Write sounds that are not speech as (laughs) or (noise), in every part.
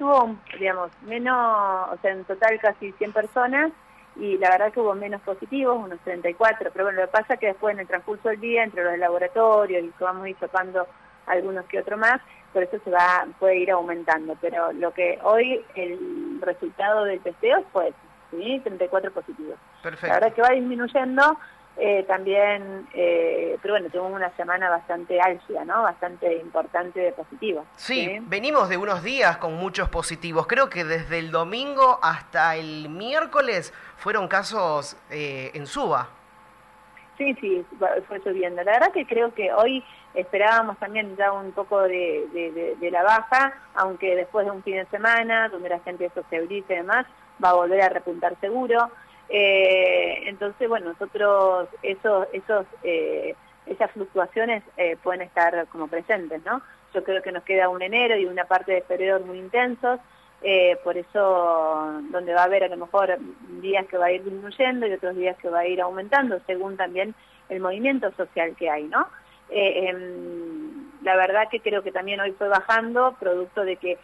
estuvo, digamos, menos, o sea, en total casi 100 personas y la verdad que hubo menos positivos, unos 34, pero bueno, lo que pasa es que después en el transcurso del día, entre los laboratorios y que vamos a ir topando algunos que otro más, por eso se va puede ir aumentando, pero lo que hoy el resultado del testeo fue ¿sí? 34 positivos. Perfecto. La verdad que va disminuyendo, eh, también, eh, pero bueno, tuvimos una semana bastante álgida, ¿no? Bastante importante de positivos. Sí, venimos de unos días con muchos positivos. Creo que desde el domingo hasta el miércoles fueron casos eh, en suba. Sí, sí, fue subiendo. La verdad que creo que hoy esperábamos también ya un poco de, de, la baja, aunque después de un fin de semana, donde la gente se sociabiliza y demás, va a volver a repuntar seguro. Eh, entonces, bueno, nosotros esos, esos, eh, esas fluctuaciones eh, pueden estar como presentes, ¿no? Yo creo que nos queda un enero y una parte de febrero muy intensos, por eso donde va a haber a lo mejor días que va a ir disminuyendo y otros días que va a ir aumentando, según también el movimiento social que hay, ¿no? Em, la verdad que creo que también hoy fue bajando, producto de que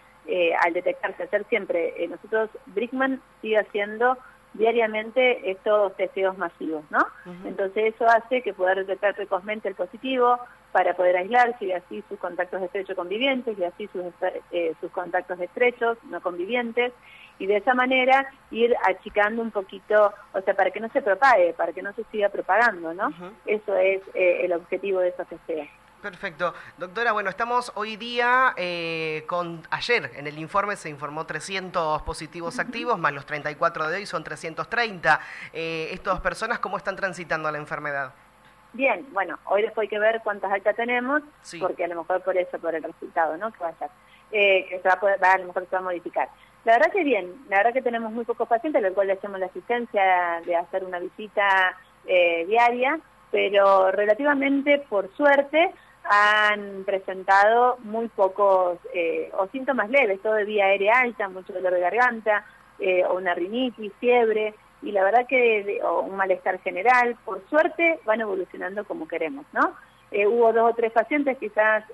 al detectarse, hacer siempre, nosotros, Brickman sigue haciendo diariamente estos testeos masivos, ¿no? Entonces eso hace que pueda detectar precozmente el positivo para poder aislarse y así sus contactos estrechos convivientes y así sus, eh, sus contactos estrechos no convivientes y de esa manera ir achicando un poquito, o sea, para que no se propague, para que no se siga propagando, ¿no? Eso es eh, el objetivo de estos testeos. Perfecto. Doctora, bueno, estamos hoy día eh, con... Ayer en el informe se informó 300 positivos activos, más los 34 de hoy son 330. Eh, ¿Estas personas cómo están transitando la enfermedad? Bien, bueno, hoy después hay que ver cuántas altas tenemos, porque a lo mejor por eso, por el resultado, ¿no? Que va a ser, eh, que se va a, poder, a lo mejor se va a modificar. La verdad que bien, la verdad que tenemos muy pocos pacientes, lo cual le hacemos la asistencia de hacer una visita eh, diaria, pero relativamente, por suerte, han presentado muy pocos eh, o síntomas leves, todo de vía aérea alta, mucho dolor de garganta, eh, o una rinitis, fiebre, y la verdad que o un malestar general, por suerte van evolucionando como queremos, ¿no? Eh, hubo dos o tres pacientes, quizás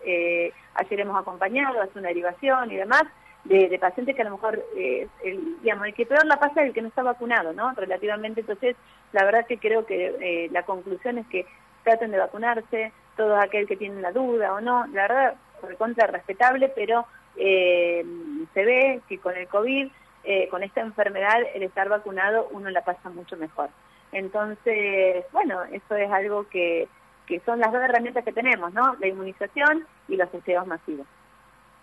ayer hemos acompañado, hace una derivación y demás, de, pacientes que a lo mejor, el, digamos, el que peor la pasa es el que no está vacunado, ¿no? Relativamente, entonces, la verdad que creo que la conclusión es que traten de vacunarse, todo aquel que tiene la duda o no, la verdad, por contra respetable, pero eh, se ve que con el COVID, eh, con esta enfermedad, el estar vacunado uno la pasa mucho mejor. Entonces, bueno, eso es algo que, que son las dos herramientas que tenemos, ¿no? La inmunización y los testeos masivos.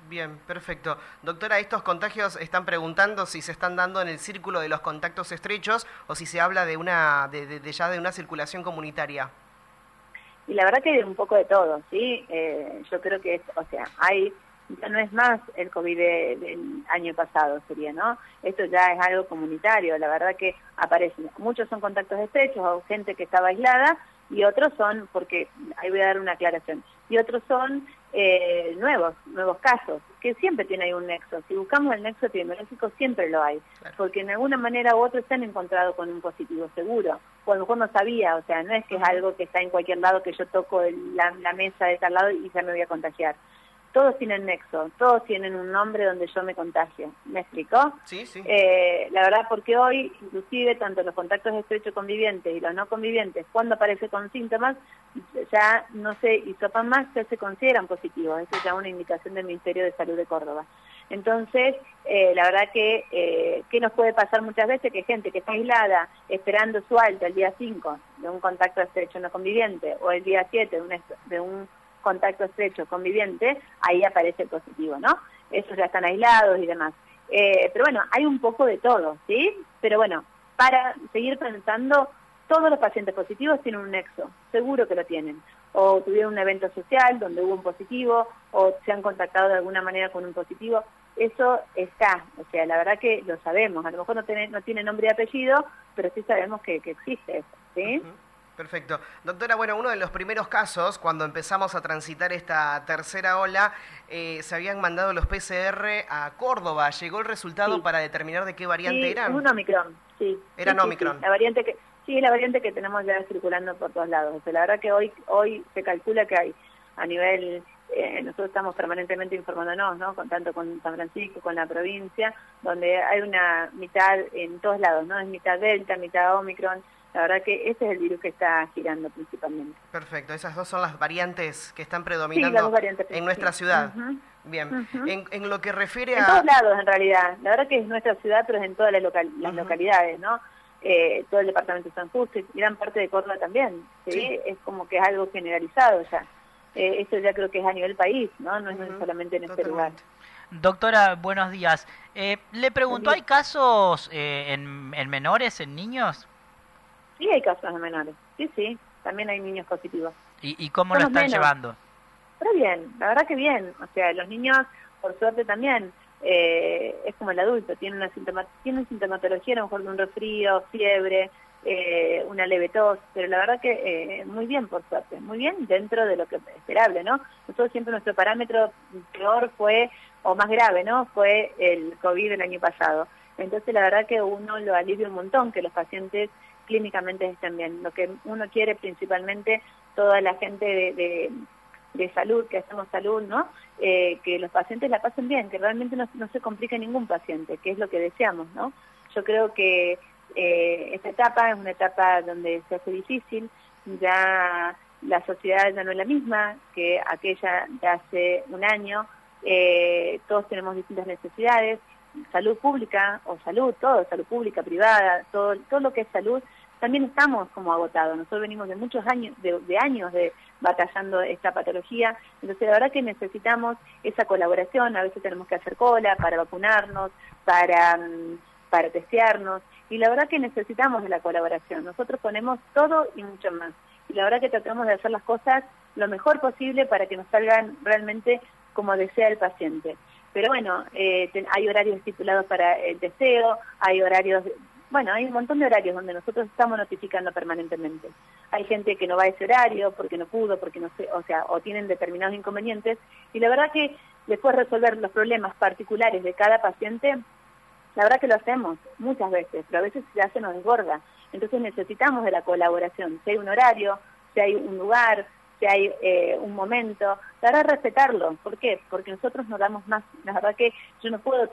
Bien, perfecto. Doctora, estos contagios están preguntando si se están dando en el círculo de los contactos estrechos o si se habla de una de ya de una circulación comunitaria y la verdad que un poco de todo, ¿sí? Eh, yo creo que, es, o sea, hay, ya no es más el COVID del año pasado, sería, ¿no? Esto ya es algo comunitario, la verdad que aparecen, muchos son contactos estrechos o gente que estaba aislada y otros son, porque ahí voy a dar una aclaración, y otros son eh, nuevos, nuevos casos, que siempre tiene ahí un nexo. Si buscamos el nexo epidemiológico siempre lo hay, porque en alguna manera u otra se han encontrado con un positivo seguro, o a lo mejor no sabía, o sea, no es que es algo que está en cualquier lado que yo toco la, la mesa de tal lado y ya me voy a contagiar todos tienen nexo, todos tienen un nombre donde yo me contagio. ¿Me explicó? Sí, sí. Eh, la verdad, porque hoy, inclusive, tanto los contactos estrechos convivientes y los no convivientes, cuando aparece con síntomas, ya no se hisopan más, ya se consideran positivos. Eso es ya una indicación del Ministerio de Salud de Córdoba. Entonces, eh, la verdad que, eh, ¿qué nos puede pasar muchas veces? Que gente que está aislada, esperando su alta el día 5 de un contacto estrecho no conviviente, o el día 7 de un, de un contacto estrecho conviviente, ahí aparece el positivo, ¿no? Esos ya están aislados y demás. Eh, pero bueno, hay un poco de todo, ¿sí? Pero bueno, para seguir pensando, todos los pacientes positivos tienen un nexo, seguro que lo tienen. O tuvieron un evento social donde hubo un positivo, o se han contactado de alguna manera con un positivo. Eso está, o sea, la verdad que lo sabemos. A lo mejor no tiene, no tiene nombre y apellido, pero sí sabemos que, existe eso, ¿sí? Perfecto. Doctora, bueno, uno de los primeros casos, cuando empezamos a transitar esta tercera ola, eh, se habían mandado los PCR a Córdoba. ¿Llegó el resultado para determinar de qué variante sí, eran? un Omicron, sí. Eran Omicron. La variante que, sí, la variante que tenemos ya circulando por todos lados. la verdad que hoy, hoy se calcula que hay a nivel eh, nosotros estamos permanentemente informándonos, ¿no? Con, tanto con San Francisco, con la provincia, donde hay una mitad en todos lados, ¿no? Es mitad Delta, mitad Omicron. La verdad que ese es el virus que está girando principalmente. Perfecto, esas dos son las variantes que están predominando en nuestra ciudad. Bien, en, lo que refiere a... En todos lados, en realidad. La verdad que es nuestra ciudad, pero es en todas las, las localidades, ¿no? Eh, todo el departamento de San Justo y gran parte de Córdoba también. ¿sí? Es como que es algo generalizado ya. Eh, esto ya creo que es a nivel país, ¿no? No es solamente en este lugar. Doctora, buenos días. Eh, le pregunto, ¿hay casos en, menores, en niños? Sí, hay casos en menores. Sí, sí. También hay niños positivos. ¿Y, cómo lo están llevando? Pero bien, la verdad que bien. O sea, los niños, por suerte también, eh, es como el adulto, tiene una tiene sintomatología a lo mejor de un resfrío, fiebre, eh, una leve tos, pero la verdad que eh, muy bien por suerte, muy bien dentro de lo que es esperable, ¿no? Nosotros siempre nuestro parámetro peor fue, o más grave, ¿no? Fue el COVID del año pasado. Entonces la verdad que uno lo alivia un montón que los pacientes clínicamente estén bien. Lo que uno quiere principalmente, toda la gente de de salud, que hacemos salud, ¿no? Eh, que los pacientes la pasen bien, que realmente no, se complique ningún paciente, que es lo que deseamos, ¿no? Yo creo que eh, esta etapa es una etapa donde se hace difícil, ya la sociedad ya no es la misma que aquella de hace un año, eh, todos tenemos distintas necesidades, salud pública o salud, todo, salud pública, privada, todo, todo lo que es salud, también estamos como agotados. Nosotros venimos de muchos años, de, años de batallando esta patología, entonces la verdad que necesitamos esa colaboración, a veces tenemos que hacer cola para vacunarnos, para, mm, para testearnos, y la verdad que necesitamos de la colaboración. Nosotros ponemos todo y mucho más. Y la verdad que tratamos de hacer las cosas lo mejor posible para que nos salgan realmente como desea el paciente. Pero bueno, eh, hay horarios estipulados para el testeo, hay horarios bueno, hay un montón de horarios donde nosotros estamos notificando permanentemente. Hay gente que no va a ese horario porque no pudo, porque no sé, o sea, o tienen determinados inconvenientes. Y la verdad que después resolver los problemas particulares de cada paciente, la verdad que lo hacemos muchas veces, pero a veces ya se nos desborda. Entonces necesitamos de la colaboración. Si hay un horario, si hay un lugar, si hay eh, un momento, la verdad respetarlo. ¿Por qué? Porque nosotros nos damos más. La verdad que yo no puedo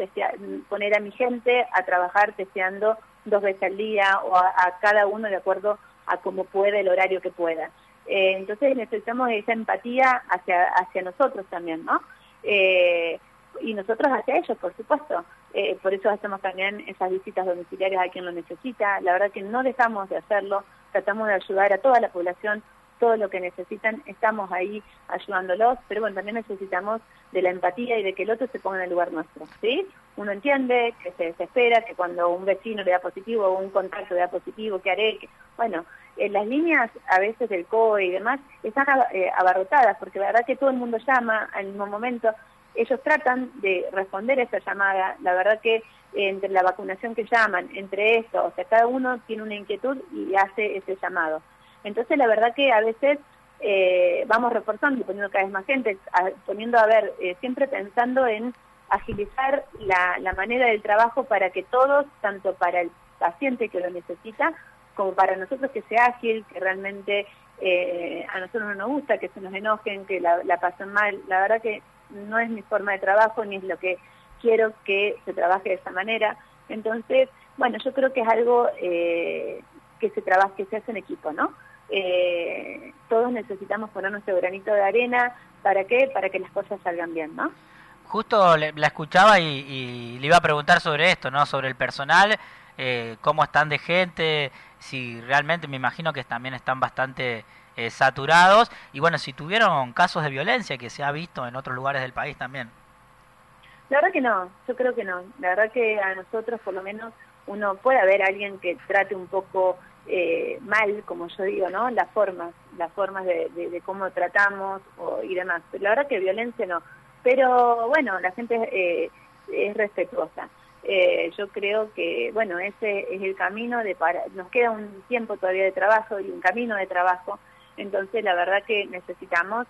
poner a mi gente a trabajar testeando dos veces al día o a, cada uno de acuerdo a cómo puede, el horario que pueda. Eh, entonces necesitamos esa empatía hacia, hacia nosotros también, ¿no? Eh, y nosotros hacia ellos, por supuesto. Eh, por eso hacemos también esas visitas domiciliarias a quien lo necesita. La verdad que no dejamos de hacerlo, tratamos de ayudar a toda la población todo lo que necesitan, estamos ahí ayudándolos, pero bueno, también necesitamos de la empatía y de que el otro se ponga en el lugar nuestro, ¿sí? Uno entiende que se desespera, que cuando un vecino le da positivo o un contacto le da positivo, ¿qué haré? Bueno, en las líneas a veces del COE y demás están eh, abarrotadas, porque la verdad que todo el mundo llama al mismo momento, ellos tratan de responder esa llamada, la verdad que entre la vacunación que llaman, entre esto, o sea, cada uno tiene una inquietud y hace ese llamado. Entonces, la verdad que a veces eh, vamos reforzando y poniendo cada vez más gente, poniendo, a ver, eh, siempre pensando en agilizar la, manera del trabajo para que todos, tanto para el paciente que lo necesita, como para nosotros que sea ágil, que realmente eh, a nosotros no nos gusta, que se nos enojen, que la, la pasen mal. La verdad que no es mi forma de trabajo ni es lo que quiero que se trabaje de esa manera. Entonces, bueno, yo creo que es algo que se trabaja, que se hace en equipo, ¿no? Eh, todos necesitamos poner nuestro granito de arena. ¿Para qué? Para que las cosas salgan bien, ¿no? Justo la escuchaba y, le iba a preguntar sobre esto, ¿no? Sobre el personal, eh, cómo están de gente, si realmente me imagino que también están bastante eh, saturados y bueno, si tuvieron casos de violencia que se ha visto en otros lugares del país también. La verdad que no, yo creo que no. La verdad que a nosotros por lo menos uno puede haber alguien que trate un poco eh, mal, como yo digo, ¿no? Las formas, las formas de, cómo tratamos y demás. La verdad que violencia no. Pero bueno, la gente eh, es respetuosa. Eh, yo creo que, bueno, ese es el camino de para, nos queda un tiempo todavía de trabajo y un camino de trabajo, entonces la verdad que necesitamos,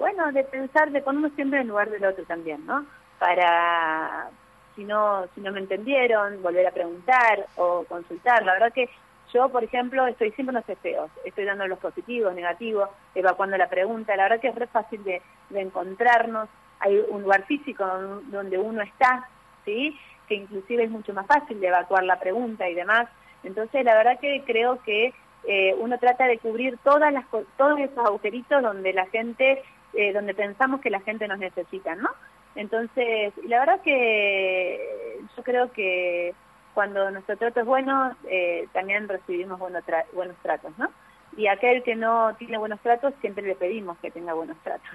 bueno, de pensar, de ponernos siempre en lugar del otro también, ¿no? Para, si no, si no me entendieron, volver a preguntar o consultar, la verdad que Yo, por ejemplo, estoy siempre en los testeos, estoy dando los positivos, negativos, evacuando la pregunta. La verdad que es re fácil de, encontrarnos. Hay un lugar físico donde uno está, ¿sí? que inclusive es mucho más fácil de evacuar la pregunta y demás. Entonces, la verdad que creo que eh, uno trata de cubrir todas las, todos esos agujeritos donde la gente, eh, donde pensamos que la gente nos necesita, ¿no? Entonces, la verdad que yo creo que cuando nuestro trato es bueno, eh, también recibimos buenos, buenos tratos, ¿no? Y aquel que no tiene buenos tratos siempre le pedimos que tenga buenos tratos.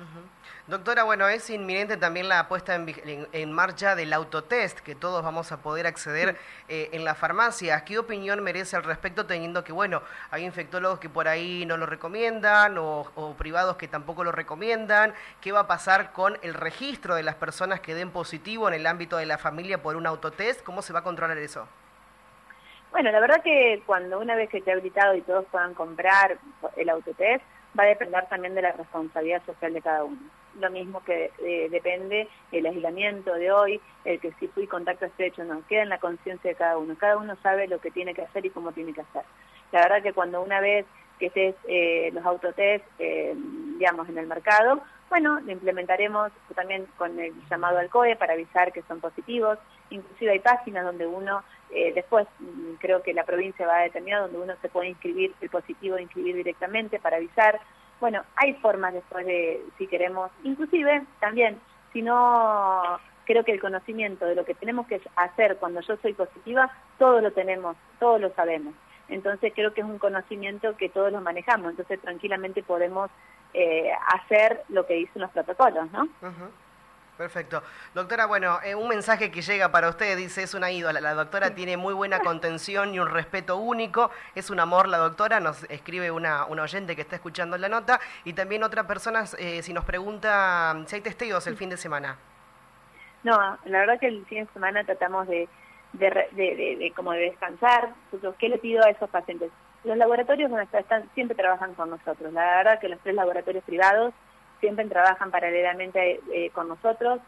Doctora, bueno, es inminente también la puesta en, marcha del autotest que todos vamos a poder acceder eh, en la farmacia. ¿Qué opinión merece al respecto teniendo que, bueno, hay infectólogos que por ahí no lo recomiendan o, o privados que tampoco lo recomiendan? ¿Qué va a pasar con el registro de las personas que den positivo en el ámbito de la familia por un autotest? ¿Cómo se va a controlar eso? Bueno, la verdad que cuando una vez que esté habilitado y todos puedan comprar el autotest, va a depender también de la responsabilidad social de cada uno. Lo mismo que eh, depende el aislamiento de hoy, el que si fui contacto estrecho no, queda en la conciencia de cada uno. Cada uno sabe lo que tiene que hacer y cómo tiene que hacer. La verdad que cuando una vez que estés eh, los autotest, eh, digamos, en el mercado, bueno, lo implementaremos también con el llamado al COE para avisar que son positivos. Inclusive hay páginas donde uno, eh, después mm, creo que la provincia va a determinar, donde uno se puede inscribir, el positivo inscribir directamente para avisar. Bueno, hay formas después de, si queremos, inclusive también, si no creo que el conocimiento de lo que tenemos que hacer cuando yo soy positiva, todos lo tenemos, todos lo sabemos. Entonces creo que es un conocimiento que todos lo manejamos, entonces tranquilamente podemos eh, hacer lo que dicen los protocolos, ¿no? Perfecto. Doctora, bueno, eh, un mensaje que llega para usted, dice, es una ídola. La doctora tiene muy buena (laughs) contención y un respeto único. Es un amor la doctora, nos escribe una, una oyente que está escuchando la nota. Y también otra persona, eh, si nos pregunta si hay testeos el fin de semana. No, la verdad que el fin de semana tratamos de, de, de, como de descansar. ¿Qué le pido a esos pacientes? Los laboratorios están, siempre trabajan con nosotros. La verdad que los tres laboratorios privados siempre trabajan paralelamente eh, con nosotros.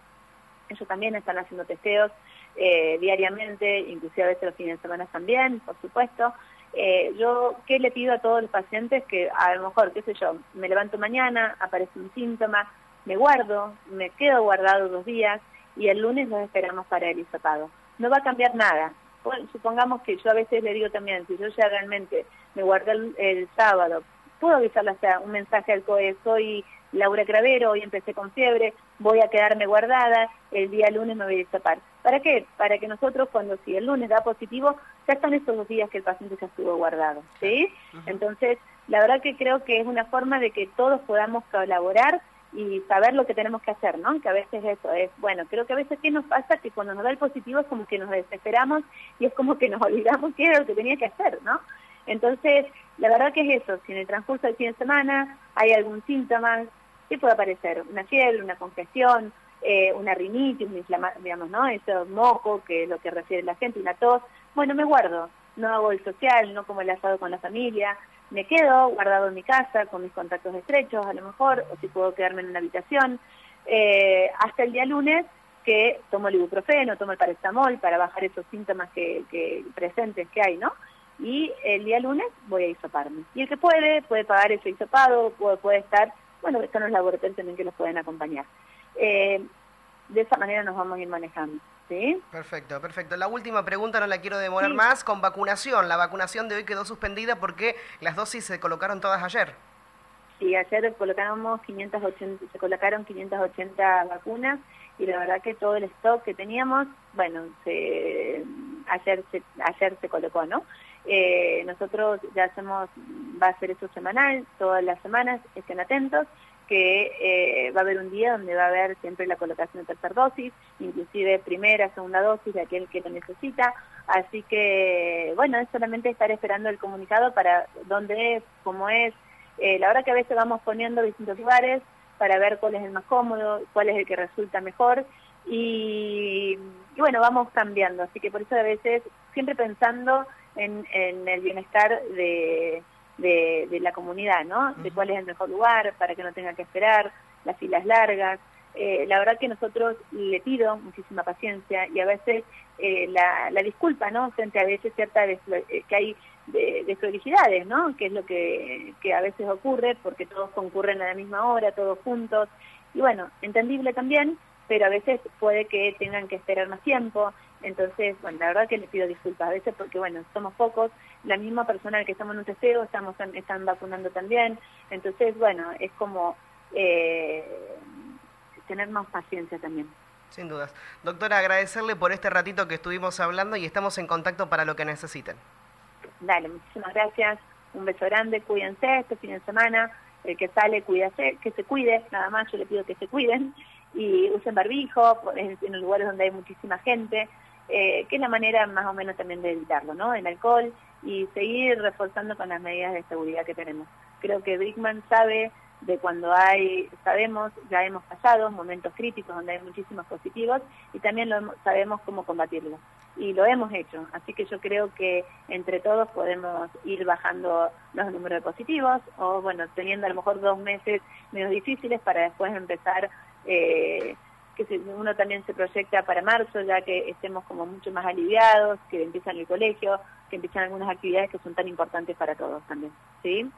Ellos también están haciendo testeos eh, diariamente, inclusive a veces los fines de semana también, por supuesto. Eh, yo, ¿qué le pido a todos los pacientes? Que a lo mejor, qué sé yo, me levanto mañana, aparece un síntoma, me guardo, me quedo guardado dos días y el lunes nos esperamos para el hisopado. No va a cambiar nada, supongamos que yo a veces le digo también, si yo ya realmente me guardé el, sábado, puedo avisarle hasta un mensaje al COE, soy Laura Cravero, hoy empecé con fiebre, voy a quedarme guardada, el día lunes me voy a destapar. ¿Para qué? Para que nosotros cuando si el lunes da positivo, ya están estos dos días que el paciente ya estuvo guardado, ¿sí? Entonces, la verdad que creo que es una forma de que todos podamos colaborar y saber lo que tenemos que hacer, ¿no? Que a veces eso es, bueno, creo que a veces qué nos pasa que cuando nos da el positivo es como que nos desesperamos y es como que nos (laughs) olvidamos qué era lo que tenía que hacer, ¿no? Entonces, la verdad que es eso, si en el transcurso del fin de semana hay algún síntoma, ¿qué puede aparecer? Una fiebre, una congestión, eh, una rinitis, un inflamación, digamos, ¿no? Eso moco, que es lo que refiere la gente, una tos, bueno, me guardo, no hago el social, no como el asado con la familia, me quedo guardado en mi casa con mis contactos estrechos a lo mejor, o si puedo quedarme en una habitación, eh, hasta el día lunes que tomo el ibuprofeno, tomo el paracetamol para bajar esos síntomas que, presentes que hay, ¿no? Y el día lunes voy a hisoparme. Y el que puede, puede pagar ese hisopado, puede, puede estar, bueno, están los laboratorios también que los pueden acompañar. Eh, de esa manera nos vamos a ir manejando. ¿Sí? Perfecto, perfecto. La última pregunta no la quiero demorar más. Con vacunación, la vacunación de hoy quedó suspendida porque las dosis se colocaron todas ayer. Sí, ayer colocamos 580, se colocaron 580 vacunas y la verdad que todo el stock que teníamos, bueno, se, ayer, se, ayer se colocó, ¿no? Eh, nosotros ya hacemos, va a ser eso semanal, todas las semanas, estén atentos que eh, va a haber un día donde va a haber siempre la colocación de tercera dosis, inclusive primera, segunda dosis de aquel que lo necesita. Así que, bueno, es solamente estar esperando el comunicado para dónde es, cómo es. Eh, la verdad que a veces vamos poniendo distintos lugares para ver cuál es el más cómodo, cuál es el que resulta mejor. Y, bueno, vamos cambiando. Así que por eso a veces siempre pensando en el bienestar de de, la comunidad, ¿no? De cuál es el mejor lugar para que no tenga que esperar, las filas largas. eh, la verdad que nosotros le pido muchísima paciencia y a veces eh, la, la, disculpa, ¿no? Frente a veces cierta eh, que hay de, de ¿no? Que es lo que, que a veces ocurre porque todos concurren a la misma hora, todos juntos. Y bueno, entendible también, pero a veces puede que tengan que esperar más tiempo. Entonces, bueno, la verdad que le pido disculpas a veces porque, bueno, somos pocos. La misma persona que estamos en un testeo, estamos están vacunando también. Entonces, bueno, es como eh, tener más paciencia también. Sin dudas. Doctora, agradecerle por este ratito que estuvimos hablando y estamos en contacto para lo que necesiten. Dale, muchísimas gracias. Un beso grande, cuídense este fin de semana. El que sale, cuídase, que se cuide, nada más yo le pido que se cuiden y usen barbijo en, los lugares donde hay muchísima gente, eh, que es la manera más o menos también de evitarlo, ¿no? El alcohol y seguir reforzando con las medidas de seguridad que tenemos. Creo que Brickman sabe de cuando hay, sabemos, ya hemos pasado momentos críticos donde hay muchísimos positivos y también lo, sabemos cómo combatirlo. Y lo hemos hecho, así que yo creo que entre todos podemos ir bajando los números de positivos o, bueno, teniendo a lo mejor dos meses menos difíciles para después empezar, eh, que uno también se proyecta para marzo, ya que estemos como mucho más aliviados, que empiezan el colegio, que empiezan algunas actividades que son tan importantes para todos también. ¿Sí?